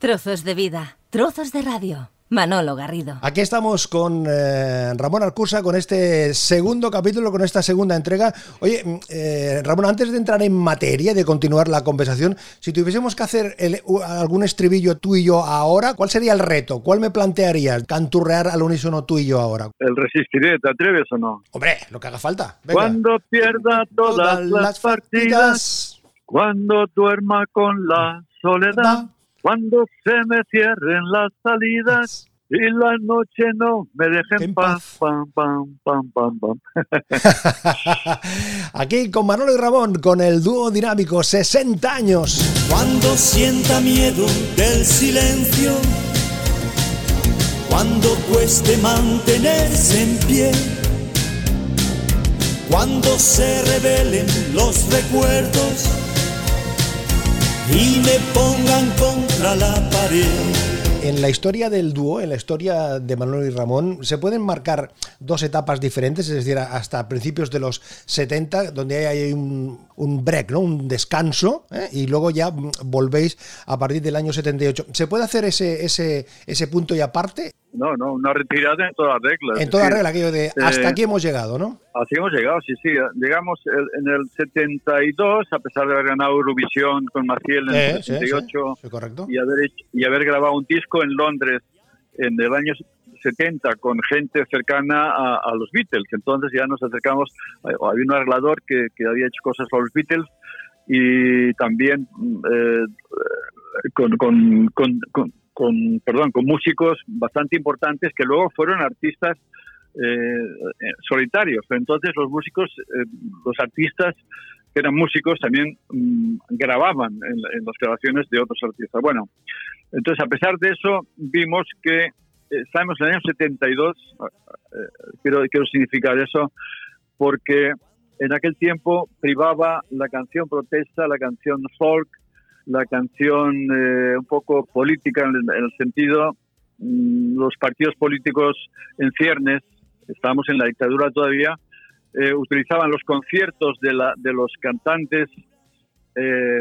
Trozos de vida, trozos de radio. Manolo Garrido. Aquí estamos con eh, Ramón Arcusa con este segundo capítulo, con esta segunda entrega. Oye, mm, eh, Ramón, antes de entrar en materia, de continuar la conversación, si tuviésemos que hacer algún estribillo tú y yo ahora, ¿cuál sería el reto? ¿Cuál me plantearías? Canturrear al unísono tú y yo ahora. El resistiré, ¿te atreves o no? Hombre, lo que haga falta. Cuando pierda todas, las partidas, cuando duerma con la soledad cuando se me cierren las salidas y la noche no me dejen en paz. Pam, pam, pam, pam, pam. Aquí con Manolo y Ramón, con el dúo dinámico 60 años. Cuando sienta miedo del silencio, cuando cueste mantenerse en pie, cuando se revelen los recuerdos y me pongan contra la pared. En la historia del dúo, en la historia de Manuel y Ramón, se pueden marcar dos etapas diferentes, es decir, hasta principios de los 70, donde hay un, break, ¿no? un descanso, ¿eh? y luego ya volvéis a partir del año 78. ¿Se puede hacer ese, ese, ese punto y aparte? No, no, una retirada en todas reglas. En toda regla, aquello de hasta aquí hemos llegado, ¿no? Así hemos llegado, sí, sí. Llegamos en el 72, a pesar de haber ganado Eurovisión con Maciel en el 78 correcto. Y, haber, y haber grabado un disco en Londres en el año 70 con gente cercana a, los Beatles. Entonces ya nos acercamos, había un arreglador que, que había hecho cosas para los Beatles y también eh, con, con, con con, perdón, con músicos bastante importantes que luego fueron artistas eh, eh, solitarios. Entonces los músicos, eh, los artistas que eran músicos también mm, grababan en, las grabaciones de otros artistas. Bueno, entonces a pesar de eso vimos que estamos en el año 72, quiero, quiero significar eso, porque en aquel tiempo privaba la canción protesta, la canción folk, la canción eh, un poco política en, el sentido, mm, los partidos políticos en ciernes, estábamos en la dictadura todavía, eh, utilizaban los conciertos de, la, de los cantantes, eh,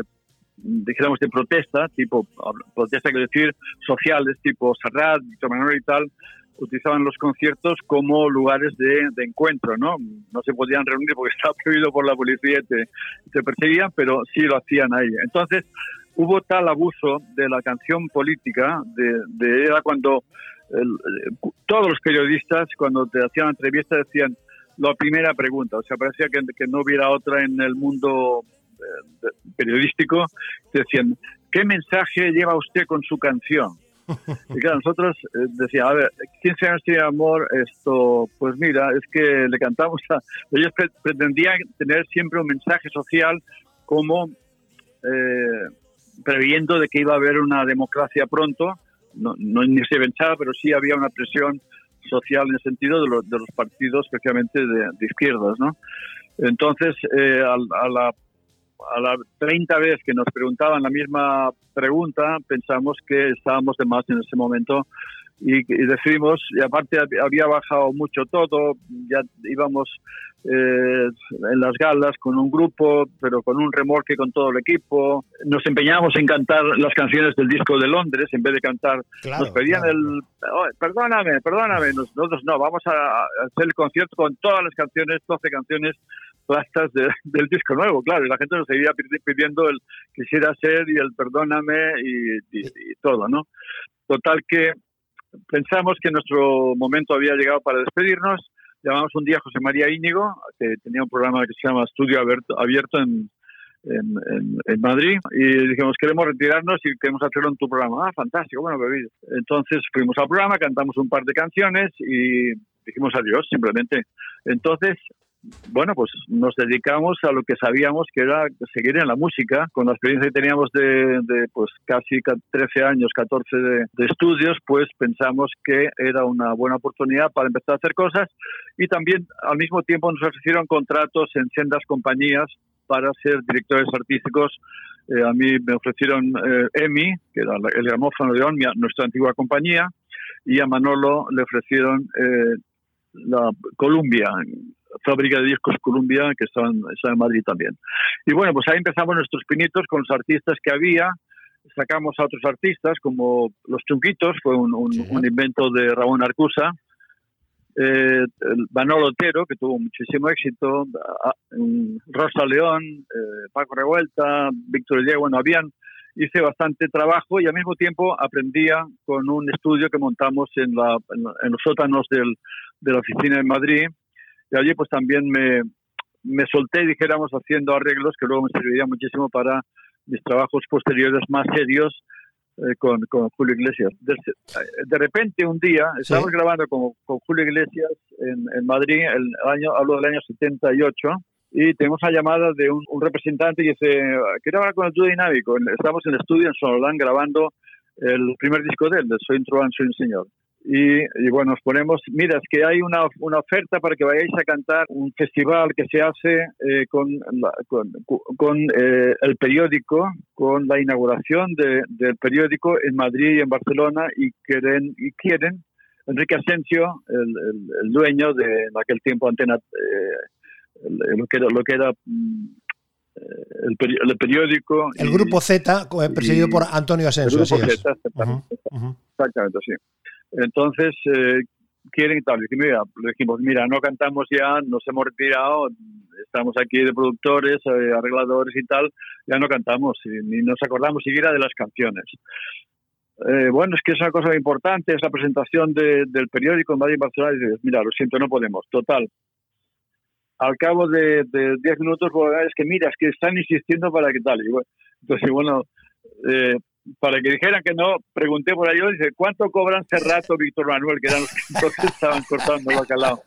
dijéramos, de protesta, tipo, protesta quiero decir, sociales, tipo Serrat, Víctor Manuel y tal, utilizaban los conciertos como lugares de, encuentro, ¿no? No se podían reunir porque estaba prohibido por la policía y te, te perseguían, pero sí lo hacían ahí. Entonces, hubo tal abuso de la canción política, de, era cuando todos los periodistas, cuando te hacían entrevistas, decían la primera pregunta, o sea, parecía que, que no hubiera otra en el mundo eh, periodístico, decían, ¿qué mensaje lleva usted con su canción? Y claro, nosotros eh, decíamos, a ver, 15 años de amor, esto, pues mira, es que le cantamos a... Ellos pretendían tener siempre un mensaje social como eh, previendo de que iba a haber una democracia pronto, no, no ni se pensaba, pero sí había una presión social en el sentido de, de los partidos, especialmente de, izquierdas, ¿no? Entonces, eh, a, la, a la 30 vez que nos preguntaban la misma pregunta, pensamos que estábamos de más en ese momento y, decidimos, y aparte había bajado mucho todo, ya íbamos eh, en las galas con un grupo, pero con un remorque con todo el equipo. Nos empeñábamos en cantar las canciones del disco de Londres en vez de cantar. nos pedían el. perdóname, perdóname. Nosotros no, vamos a hacer el concierto con todas las canciones, 12 canciones plastas del disco nuevo, claro. Y la gente nos seguía pidiendo el quisiera ser y el perdóname y, y todo, ¿no? Total que pensamos que nuestro momento había llegado para despedirnos llamamos un día a José María Íñigo, que tenía un programa que se llama Estudio Abierto, en, en, Madrid, y dijimos, queremos retirarnos y queremos hacerlo en tu programa. Ah, fantástico, bueno, bebido. Entonces fuimos al programa, cantamos un par de canciones y dijimos adiós, simplemente. Entonces, bueno, pues nos dedicamos a lo que sabíamos que era seguir en la música. Con la experiencia que teníamos de, pues casi 13 años, 14 de, estudios, pues pensamos que era una buena oportunidad para empezar a hacer cosas y también al mismo tiempo nos ofrecieron contratos en sendas compañías para ser directores artísticos. Eh, a mí me ofrecieron eh, EMI, que era el gramófono de ONMIA, nuestra antigua compañía, y a Manolo le ofrecieron eh, la Columbia, fábrica de discos Columbia, que estaba en, en, Madrid también. Y bueno, pues ahí empezamos nuestros pinitos con los artistas que había. sacamos a otros artistas como Los Chunquitos, fue un, invento de Ramón Arcusa, eh, Manolo Otero, que tuvo muchísimo éxito, Rosa León, eh, Paco Revuelta, Víctor Diego, bueno, habían, hice bastante trabajo y al mismo tiempo aprendía con un estudio que montamos en, la, en, los sótanos del, de la oficina en Madrid y allí pues también me, me solté, dijéramos, haciendo arreglos que luego me serviría muchísimo para mis trabajos posteriores más serios eh, con, con, Julio Iglesias. De, repente un día, estábamos grabando con, con, Julio Iglesias en, en Madrid, el año, hablo del año 78, y tenemos una llamada de un, representante que dice, quiero hablar con el dúo dinámico. Estamos en el estudio en Sonolán grabando el primer disco de él, de Soy un Truán, Soy un Señor. Y, bueno, nos ponemos, mira, es que hay una, una, oferta para que vayáis a cantar un festival que se hace eh, con, con, eh, el periódico, con la inauguración del periódico en Madrid y en Barcelona y quieren, y quieren Enrique Asensio, el, el, dueño de en aquel tiempo Antena, eh, lo que era, lo que era mm, el, periódico. El grupo Z, presidido por Antonio Asensio. El grupo Z, exactamente, sí. Entonces, eh, quieren y tal. Mira, le dijimos, mira, no cantamos ya, nos hemos retirado, estamos aquí de productores, eh, arregladores y tal, ya no cantamos, ni nos acordamos siquiera de las canciones. Eh, bueno, es que es una cosa importante, es la presentación del periódico en Madrid y Barcelona, y dices, mira, lo siento, no podemos. Total. Al cabo de 10 minutos, es que mira, es que están insistiendo para que tal. Y bueno, entonces, bueno, eh, para que dijeran que no, pregunté por ahí, dice, ¿cuánto cobran Cerrato, Víctor Manuel, que eran los que estaban cortando lo calado?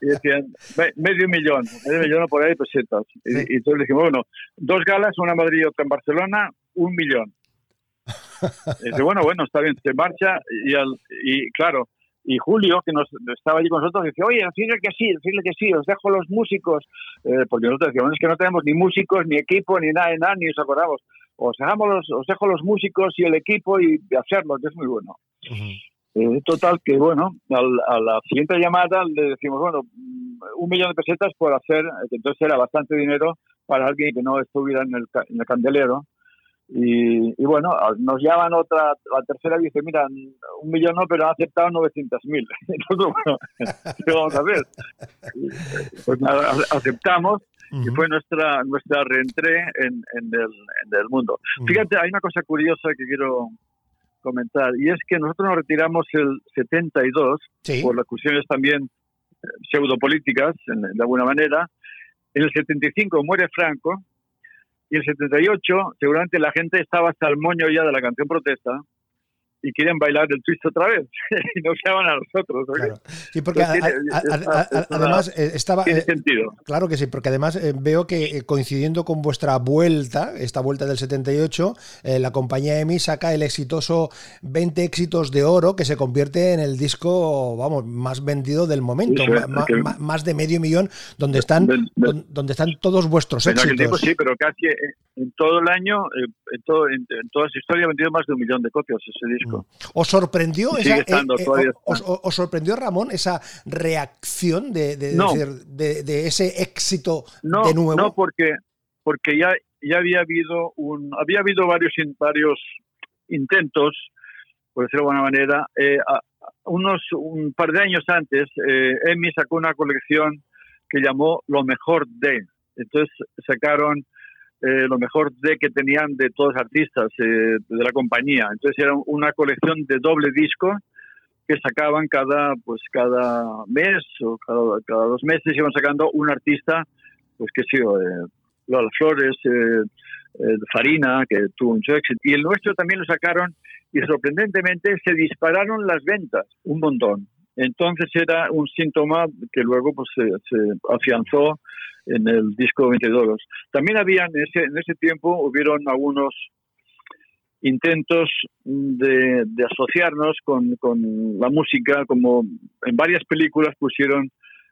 Y decían, medio millón, medio millón por ahí pesetas. Y, y entonces dijimos, bueno, dos galas, una en Madrid y otra en Barcelona, un millón. Y dice, bueno, bueno, está bien, se marcha y, al, y claro, y Julio, que nos estaba allí con nosotros, dice, oye, decirle que sí, decirle que sí, os dejo los músicos, eh, porque nosotros decíamos, es que no tenemos ni músicos, ni equipo, ni nada, nada, ni os acordamos os, dejamos los, os dejo los músicos y el equipo y hacerlo, que es muy bueno. Eh, total, que bueno, a la siguiente llamada le decimos, bueno, mm, un millón de pesetas por hacer, que entonces era bastante dinero para alguien que no estuviera en el, en el candelero. Y, y, bueno, nos llaman otra, la tercera y dice, mira, un millón no, pero han aceptado 900 mil. Entonces, bueno, ¿qué vamos a hacer? Pues aceptamos y fue nuestra nuestra reentré en, en, el, en el mundo. Fíjate, hay una cosa curiosa que quiero comentar y es que nosotros nos retiramos el 72 por las cuestiones también eh, pseudopolíticas, de alguna manera. En el 75 muere Franco y en el 78 seguramente la gente estaba hasta el moño ya de la canción protesta y quieren bailar el twist otra vez y nos llaman a nosotros. Claro. Sí, porque además eh, estaba... Tiene eh, sentido. Claro que sí, porque además eh, veo que coincidiendo con vuestra vuelta, esta vuelta del 78, la compañía EMI saca el exitoso 20 éxitos de oro que se convierte en el disco, vamos, más vendido del momento, más de medio millón, donde están, donde están todos vuestros éxitos. Tiempo, sí, pero casi en todo el año, en, todo, en, toda su historia, ha vendido más de un millón de copias ese disco. ¿Os sorprendió, esa, eh, eh, os, sorprendió Ramón esa reacción de, de, ese éxito de nuevo? No, porque, porque ya, ya había habido un, había habido varios, varios intentos, por decirlo de alguna manera, eh, unos un par de años antes, eh, Emi sacó una colección que llamó Lo mejor de. Entonces sacaron eh, lo mejor de que tenían de todos los artistas eh, de la compañía. Entonces era una colección de doble disco que sacaban cada pues cada mes o cada, cada dos meses iban sacando un artista pues que sí eh, Lola Flores eh, Farina que tuvo mucho éxito y el nuestro también lo sacaron y sorprendentemente se dispararon las ventas un montón entonces era un síntoma que luego pues se, afianzó en el disco 22. También había en ese, en ese tiempo, hubieron algunos intentos de, asociarnos con, con, la música, como en varias películas pusieron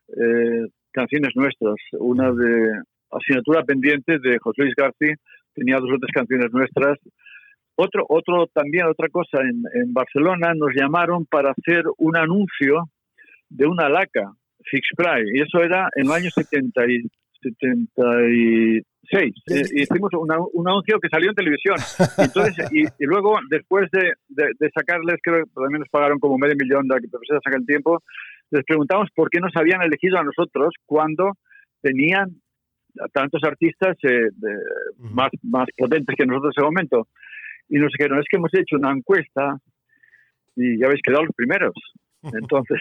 eh, canciones nuestras. Una de Asignatura Pendiente de José Luis García tenía dos otras canciones nuestras. Otro, otro también, otra cosa, en, en Barcelona nos llamaron para hacer un anuncio de una laca, Fix Fry, y eso era en el año 70 76. Eh, hicimos un anuncio que salió en televisión. Entonces, y, luego, después de, de, sacarles, creo que también nos pagaron como medio millón de pesetas en el tiempo, les preguntamos por qué nos habían elegido a nosotros cuando tenían tantos artistas eh, más, más potentes que nosotros en ese momento. Y nos dijeron, es que hemos hecho una encuesta y ya habéis quedado los primeros. Entonces,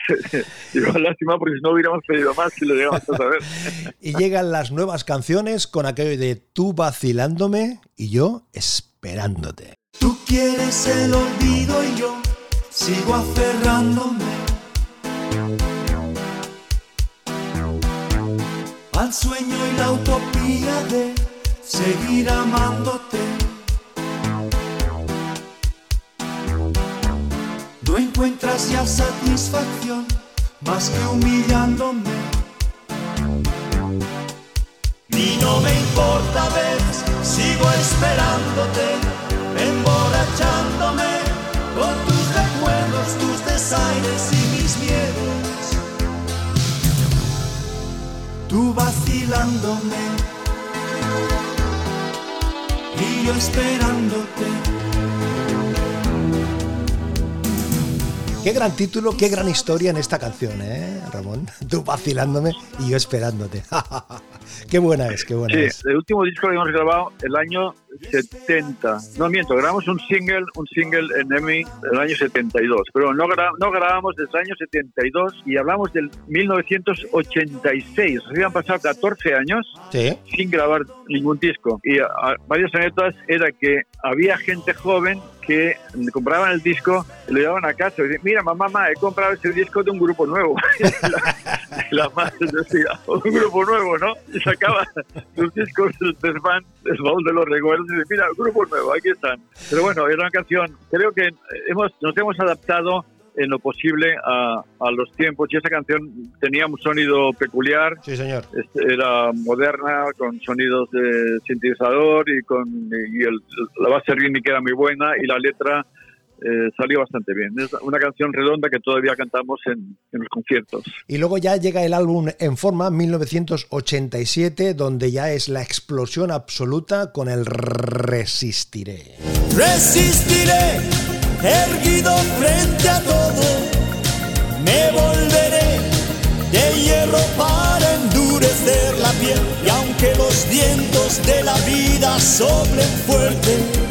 digo, lástima porque si no hubiéramos pedido más si lo llegamos a saber. y llegan las nuevas canciones con aquello de tú vacilándome y yo esperándote. Tú quieres el olvido y yo sigo aferrándome al sueño y la utopía de seguir amándote. Ya satisfacción más que humillándome. Y no me importa, ves, sigo esperándote, emborrachándome con tus recuerdos, tus desaires y mis miedos. Tú vacilándome y yo esperándote. Qué gran título, qué gran historia en esta canción, ¿eh, Ramón? Tú vacilándome y yo esperándote. qué buena es, qué buena sí, es. El último disco que hemos grabado el año 70. No miento, grabamos un single, un single en EMI el año 72, pero no, no grabamos desde el año 72 y hablamos del 1986. Habían pasado 14 años sin grabar ningún disco. Y varias anécdotas era que había gente joven que compraban el disco, lo llevaban a casa y decían, mira mamá, mamá, he comprado ese disco de un grupo nuevo. la, madre decía, un grupo nuevo, ¿no? Y sacaba los discos del desván, del baúl de los recuerdos y dice, mira, un grupo nuevo, aquí están. Pero bueno, era una canción, creo que hemos, nos hemos adaptado en lo posible a, a, los tiempos y esa canción tenía un sonido peculiar. Sí, señor. Este, era moderna, con sonidos de sintetizador y con y el, la base rítmica era muy buena y la letra eh, salió bastante bien. Es una canción redonda que todavía cantamos en, en, los conciertos. Y luego ya llega el álbum en forma, 1987, donde ya es la explosión absoluta con el Resistiré. Resistiré erguido frente a todo, me volveré de hierro para endurecer la piel. Y aunque los vientos de la vida soplen fuerte,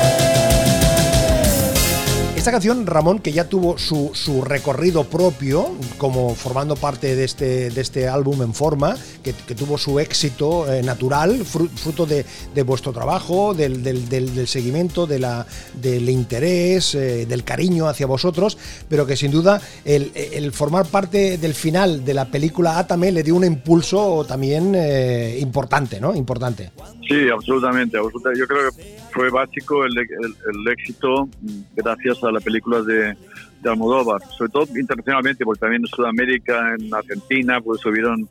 Esta canción, Ramón, que ya tuvo su, su, recorrido propio, como formando parte de este, de este álbum en forma, que, tuvo su éxito eh, natural, fruto de, de, vuestro trabajo, del, del, del, seguimiento, de la, del interés, eh, del cariño hacia vosotros, pero que sin duda el, el, formar parte del final de la película Atame le dio un impulso también eh, importante, ¿no? Importante. Sí, absolutamente. Yo creo fue básico el, el, el éxito gracias a las películas de, de, Almodóvar, sobre todo internacionalmente, porque también en Sudamérica, en Argentina, pues subieron,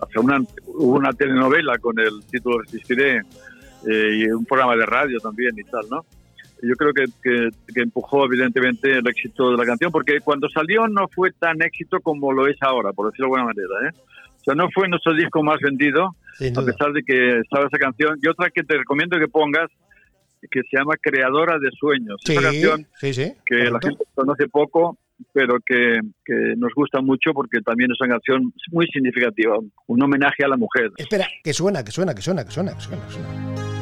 hacia una, hubo una telenovela con el título Resistiré eh, y un programa de radio también y tal, ¿no? Yo creo que, que, que, empujó evidentemente el éxito de la canción, porque cuando salió no fue tan éxito como lo es ahora, por decirlo de alguna manera, ¿eh? O sea, no fue nuestro disco más vendido, a pesar de que estaba esa canción. Y otra que te recomiendo que pongas, que se llama Creadora de Sueños. Sí, una canción sí, sí, que correcto. la gente conoce poco, pero que, que, nos gusta mucho porque también es una canción muy significativa, un homenaje a la mujer. Espera, que suena, que suena, que suena, que suena, que suena. Que suena.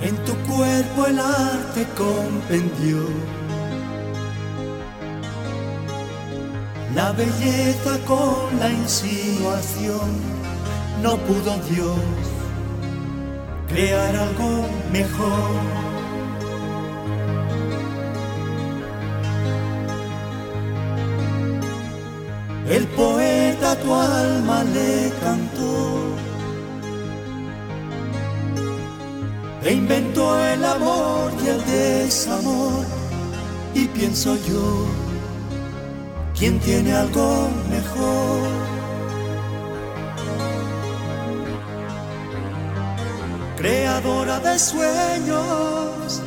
En tu cuerpo el arte comprendió la belleza con la insinuación no pudo Dios crear algo mejor. El poeta tu alma le cantó que inventó el amor y el desamor. Y pienso yo, ¿quién tiene algo mejor? Creadora de sueños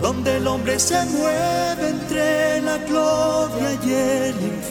donde el hombre se mueve entre la gloria y el.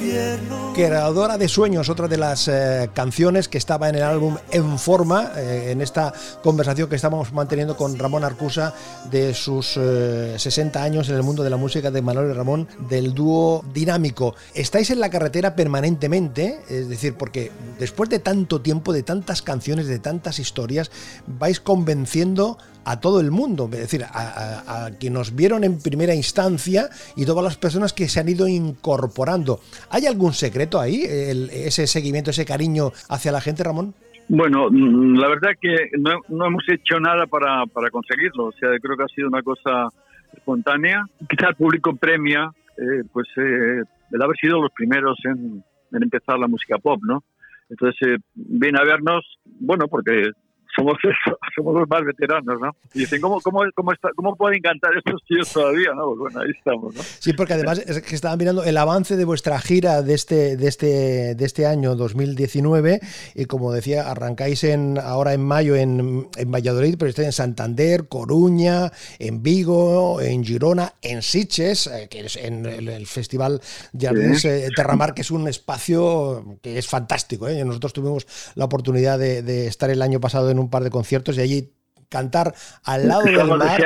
Creadora de Sueños, otra de las eh, canciones que estaba en el álbum En Forma, eh, en esta conversación que estamos manteniendo con Ramón Arcusa de sus 60 eh, años en el mundo de la música de Manuel y Ramón, del dúo dinámico. Estáis en la carretera permanentemente, es decir, porque después de tanto tiempo, de tantas canciones, de tantas historias, vais convenciendo a todo el mundo, es decir, a, quienes nos vieron en primera instancia y todas las personas que se han ido incorporando. ¿Hay algún secreto ahí, ese seguimiento, ese cariño hacia la gente, Ramón? Bueno, mm, la verdad que no, hemos hecho nada para, conseguirlo, o sea, creo que ha sido una cosa espontánea. Quizá el público premia, eh, pues, eh, el haber sido los primeros en, empezar la música pop, ¿no? Entonces, eh, viene a vernos, bueno, porque somos, somos los más veteranos, ¿no? Y dicen, ¿cómo, cómo, cómo, está, cómo pueden cantar estos tíos todavía? ¿no? Pues bueno, ahí estamos, ¿no? Sí, porque además es que estaban mirando el avance de vuestra gira de este, de este, de este año 2019 y como decía, arrancáis en, ahora en mayo en, en Valladolid, pero estáis en Santander, Coruña, en Vigo, en Girona, en Siches, eh, que es en el, Festival Jardins sí. Eh, Terramar, que es un espacio que es fantástico. ¿eh? Nosotros tuvimos la oportunidad de, de estar el año pasado en un par de conciertos y allí cantar al lado del mar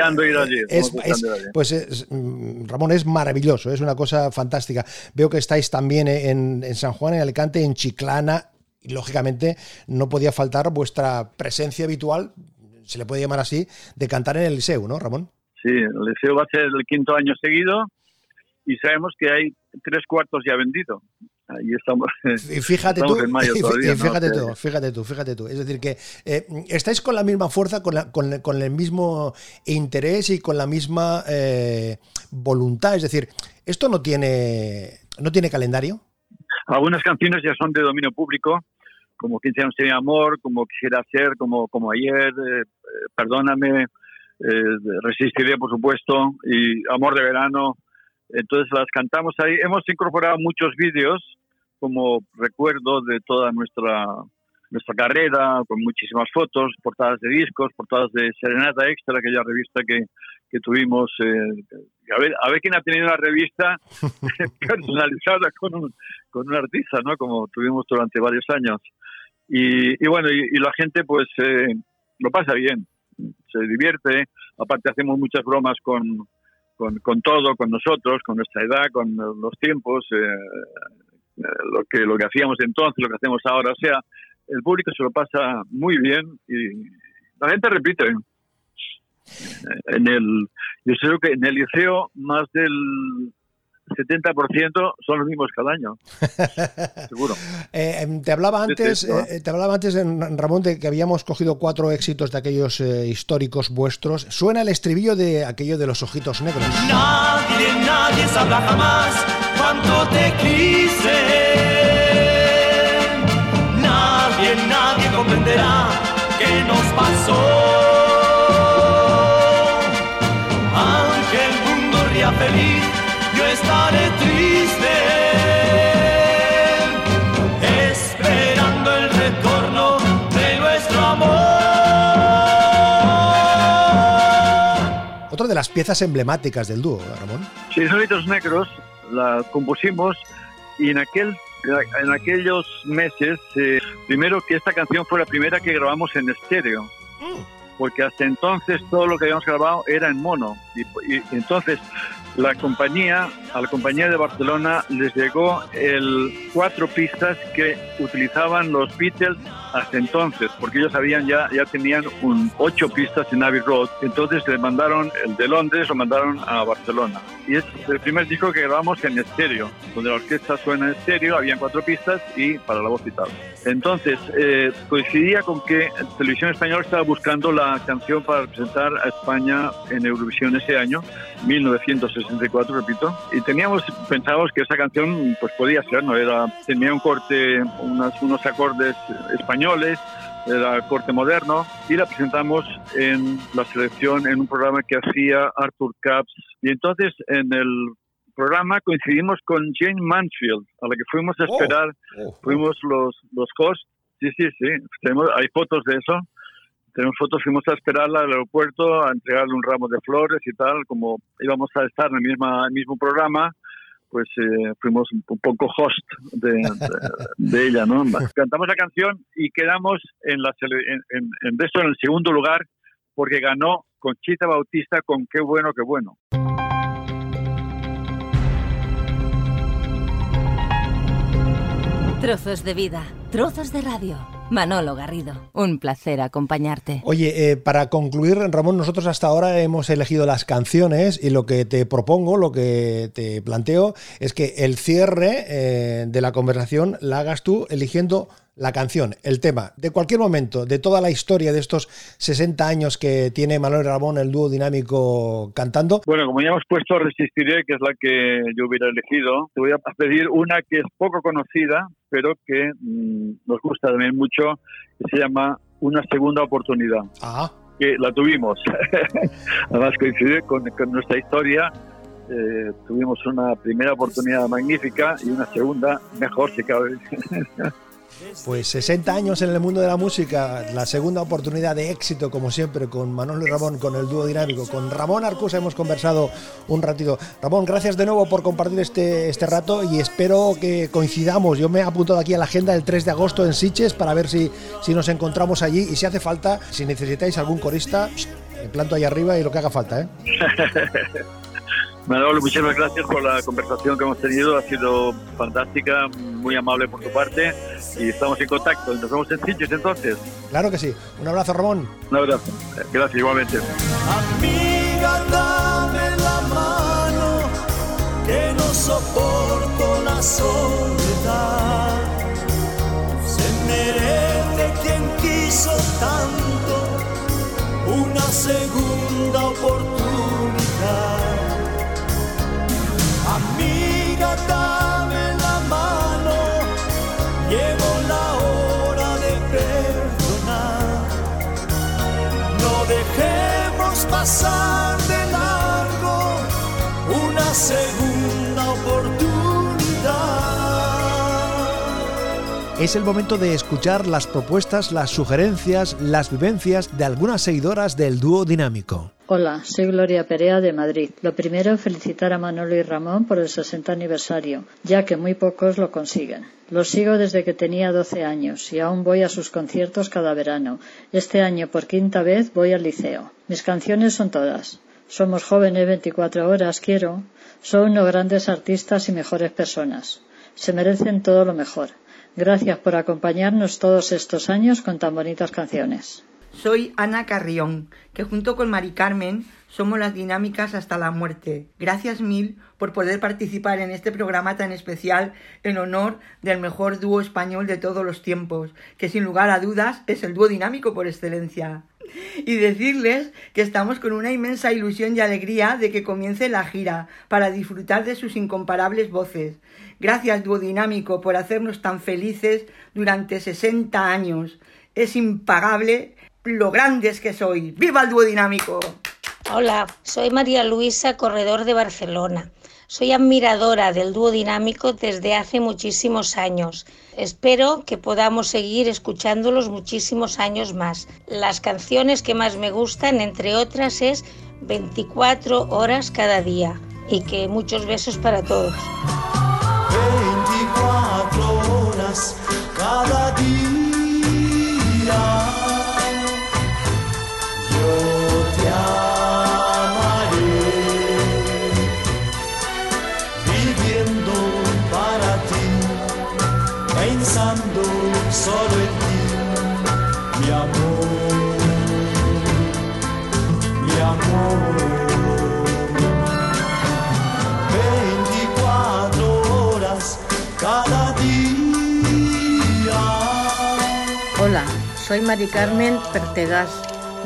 es, pues mm, Ramón es maravilloso es una cosa fantástica. Veo que estáis también en, en, San Juan en Alicante en Chiclana y lógicamente no podía faltar vuestra presencia habitual se le puede llamar así de cantar en el Liceo ¿no Ramón? Sí el Liceo va a ser el quinto año seguido y sabemos que hay tres cuartos ya vendido ahí estamos. Fíjate tú, fíjate tú, fíjate tú, fíjate tú. Es decir, que eh, estáis con la misma fuerza, con, con, con, el mismo interés y con la misma eh, voluntad. Es decir, esto no tiene, no tiene calendario. Algunas canciones ya son de dominio público, como 15 años de amor, como quisiera ser, como, como ayer, eh, perdóname, resistiré, por supuesto, y amor de verano. Entonces las cantamos ahí. Hemos incorporado muchos vídeos como recuerdo de toda nuestra nuestra carrera, con muchísimas fotos, portadas de discos, portadas de Serenata Extra, aquella revista que, que tuvimos. Eh, a, ver, a ver quién ha tenido una revista personalizada con un, con un artista, ¿no? Como tuvimos durante varios años. Y, y bueno, y, la gente pues eh, lo pasa bien, se divierte. Aparte hacemos muchas bromas con, con, con, todo, con nosotros, con nuestra edad, con los tiempos. Eh, lo que lo que hacíamos entonces, lo que hacemos ahora. O sea, el público se lo pasa muy bien y la gente repite. En el, yo creo que en el liceo más del 70% son los mismos cada año. Seguro. Eh, em, te hablaba antes, eh, te hablaba antes, Ramón, de que habíamos cogido cuatro éxitos de aquellos históricos vuestros. Suena el estribillo de aquello de los ojitos negros. Nadie, nadie sabrá jamás cuánto te quise. Nadie, nadie comprenderá qué nos pasó. Aunque el mundo ría feliz, yo estaré triste. Esperando el retorno de nuestro amor. Otra de las piezas emblemáticas del dúo, Ramón. Sí, Solitos Negros la compusimos y en aquel en aquellos meses, eh, primero que esta canción fue la primera que grabamos en estéreo, mm. porque hasta entonces todo lo que habíamos grabado era en mono. Y, y entonces la compañía, a la compañía de Barcelona les llegó el cuatro pistas que utilizaban los Beatles hasta entonces, porque ellos habían ya, ya tenían un ocho pistas en Abbey Road. Entonces le mandaron el de Londres, lo mandaron a Barcelona. Y es el primer disco que grabamos en estéreo, donde la orquesta suena en estéreo, habían cuatro pistas y para la voz y tal. Entonces, eh, coincidía con que Televisión Española estaba buscando la canción para representar a España en Eurovisión ese año, 1964, repito, y teníamos, pensábamos que esa canción pues podía ser, ¿no? Era, tenía un corte, unas, unos acordes españoles, era corte moderno, y la presentamos en la selección en un programa que hacía Arthur Capps. Y entonces en el programa coincidimos con Jane Mansfield, a la que fuimos a Oh, esperar, oh, oh. fuimos los, los hosts, sí, sí, sí, tenemos, hay fotos de eso, tenemos fotos, fuimos a esperarla al aeropuerto, a entregarle un ramo de flores y tal, como íbamos a estar en el, misma, el mismo programa, pues eh, fuimos un, poco host de, de, de ella, ¿no? Cantamos la canción y quedamos en, la, en, en, en eso en el segundo lugar porque ganó Conchita Bautista con Qué bueno, qué bueno. Trozos de vida, trozos de radio. Manolo Garrido, un placer acompañarte. Oye, eh, para concluir, Ramón, nosotros hasta ahora hemos elegido las canciones y lo que te propongo, lo que te planteo, es que el cierre eh, de la conversación la hagas tú eligiendo la canción, el tema, de cualquier momento, de toda la historia de estos 60 años que tiene Manuel Ramón, el dúo dinámico cantando. Bueno, como ya hemos puesto Resistiré, que es la que yo hubiera elegido, te voy a pedir una que es poco conocida, pero que mm, nos gusta también mucho, que se llama Una segunda oportunidad. Ah, que la tuvimos. Además coincide con, con nuestra historia. Eh, tuvimos una primera oportunidad magnífica y una segunda mejor si cabe. pues 60 años en el mundo de la música, la segunda oportunidad de éxito, como siempre, con Manuel y Ramón, con el dúo dinámico, con Ramón Arcusa hemos conversado un ratito. Ramón, gracias de nuevo por compartir este, este rato y espero que coincidamos. Yo me he apuntado aquí a la agenda el 3 de agosto en Siches para ver si, si nos encontramos allí y si hace falta, si necesitáis algún corista, me planto ahí arriba y lo que haga falta. ¿eh? Manolo, muchísimas gracias por la conversación que hemos tenido. Ha sido fantástica, muy amable por tu parte y estamos en contacto. Nos vemos en Sitges entonces. Claro que sí. Un abrazo, Ramón. Un abrazo. Gracias igualmente. Amiga, dame la mano, que no soporto la soledad. Se merece quien quiso tanto una segunda oportunidad. Segunda oportunidad. Es el momento de escuchar las propuestas, las sugerencias, las vivencias de algunas seguidoras del dúo dinámico. Hola, soy Gloria Perea de Madrid. Lo primero, felicitar a Manolo y Ramón por el 60 aniversario, ya que muy pocos lo consiguen. Los sigo desde que tenía 12 años y aún voy a sus conciertos cada verano. Este año, por quinta vez, voy al liceo. Mis canciones son todas. Somos jóvenes 24 horas, quiero. Son unos grandes artistas y mejores personas. Se merecen todo lo mejor. Gracias por acompañarnos todos estos años con tan bonitas canciones. Soy Ana Carrión, que junto con Mari Carmen somos las dinámicas hasta la muerte. Gracias mil por poder participar en este programa tan especial en honor del mejor dúo español de todos los tiempos, que sin lugar a dudas es el dúo dinámico por excelencia. Y decirles que estamos con una inmensa ilusión y alegría de que comience la gira para disfrutar de sus incomparables voces. Gracias dúo dinámico por hacernos tan felices durante 60 años. Es impagable lo grandes que sois. ¡Viva el dúo dinámico! Hola, soy María Luisa, corredor de Barcelona. Soy admiradora del dúo dinámico desde hace muchísimos años. Espero que podamos seguir escuchándolos muchísimos años más. Las canciones que más me gustan, entre otras, es 24 horas cada día. Y que muchos besos para todos. 24 horas cada día. Soy Mari Carmen Pertegás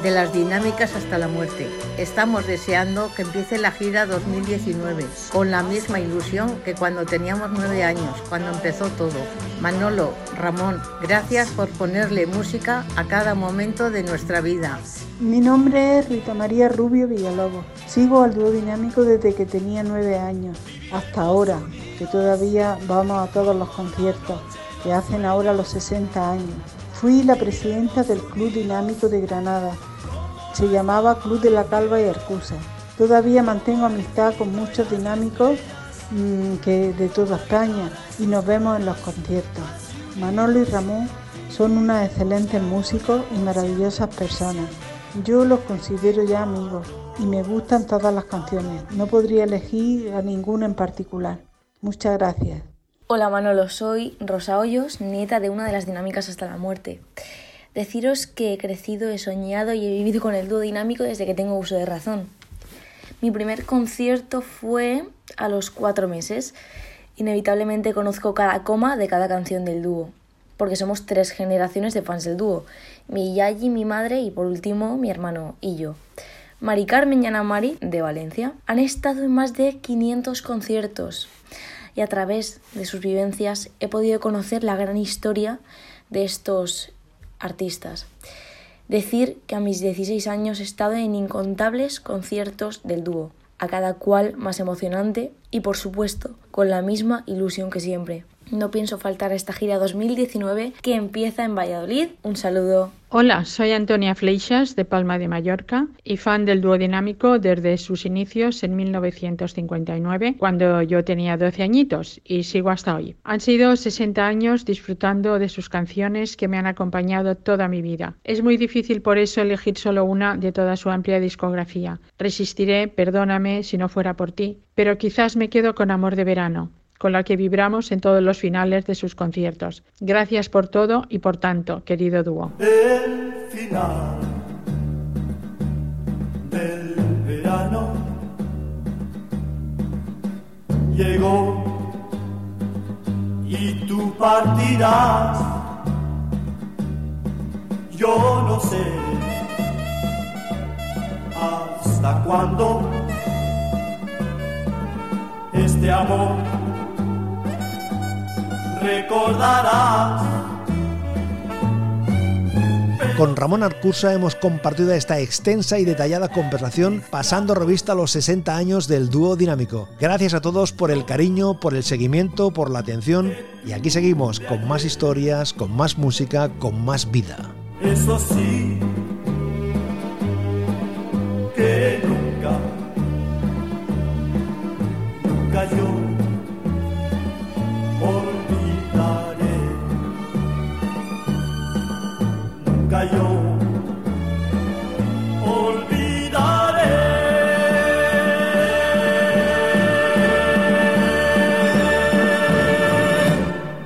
de las dinámicas hasta la muerte. Estamos deseando que empiece la gira 2019 con la misma ilusión que cuando teníamos nueve años, cuando empezó todo. Manolo, Ramón, gracias por ponerle música a cada momento de nuestra vida. Mi nombre es Rita María Rubio Villalobos. Sigo al dúo dinámico desde que tenía nueve años hasta ahora, que todavía vamos a todos los conciertos que hacen ahora los 60 años. Fui la presidenta del Club Dinámico de Granada. Se llamaba Club de la Calva y Arcusa. Todavía mantengo amistad con muchos dinámicos mm, que de toda España y nos vemos en los conciertos. Manolo y Ramón son unas excelentes músicos y maravillosas personas. Yo los considero ya amigos y me gustan todas las canciones. No podría elegir a ninguna en particular. Muchas gracias. Hola Manolo, soy Rosa Hoyos, nieta de una de las dinámicas hasta la muerte. Deciros que he crecido, he soñado y he vivido con el dúo dinámico desde que tengo uso de razón. Mi primer concierto fue a los cuatro meses. Inevitablemente conozco cada coma de cada canción del dúo, porque somos tres generaciones de fans del dúo. Mi yayi, mi madre y por último mi hermano y yo. Mari Carmen y Ana Mari, de Valencia, han estado en más de 500 conciertos y a través de sus vivencias he podido conocer la gran historia de estos artistas. Decir que a mis 16 años he estado en incontables conciertos del dúo, a cada cual más emocionante y por supuesto con la misma ilusión que siempre. No pienso faltar a esta gira 2019 que empieza en Valladolid. Un saludo. Hola, soy Antonia Fleixas de Palma de Mallorca y fan del dúo dinámico desde sus inicios en 1959, cuando yo tenía 12 añitos y sigo hasta hoy. Han sido 60 años disfrutando de sus canciones que me han acompañado toda mi vida. Es muy difícil por eso elegir solo una de toda su amplia discografía. Resistiré, perdóname si no fuera por ti, pero quizás me quedo con Amor de Verano con la que vibramos en todos los finales de sus conciertos. Gracias por todo y por tanto, querido dúo. El final del verano llegó y tú partirás. Yo no sé hasta cuándo este amor recordarás. Con Ramón Arcusa hemos compartido esta extensa y detallada conversación pasando revista a los 60 años del dúo dinámico. Gracias a todos por el cariño, por el seguimiento, por la atención y aquí seguimos con más historias, con más música, con más vida. Eso sí,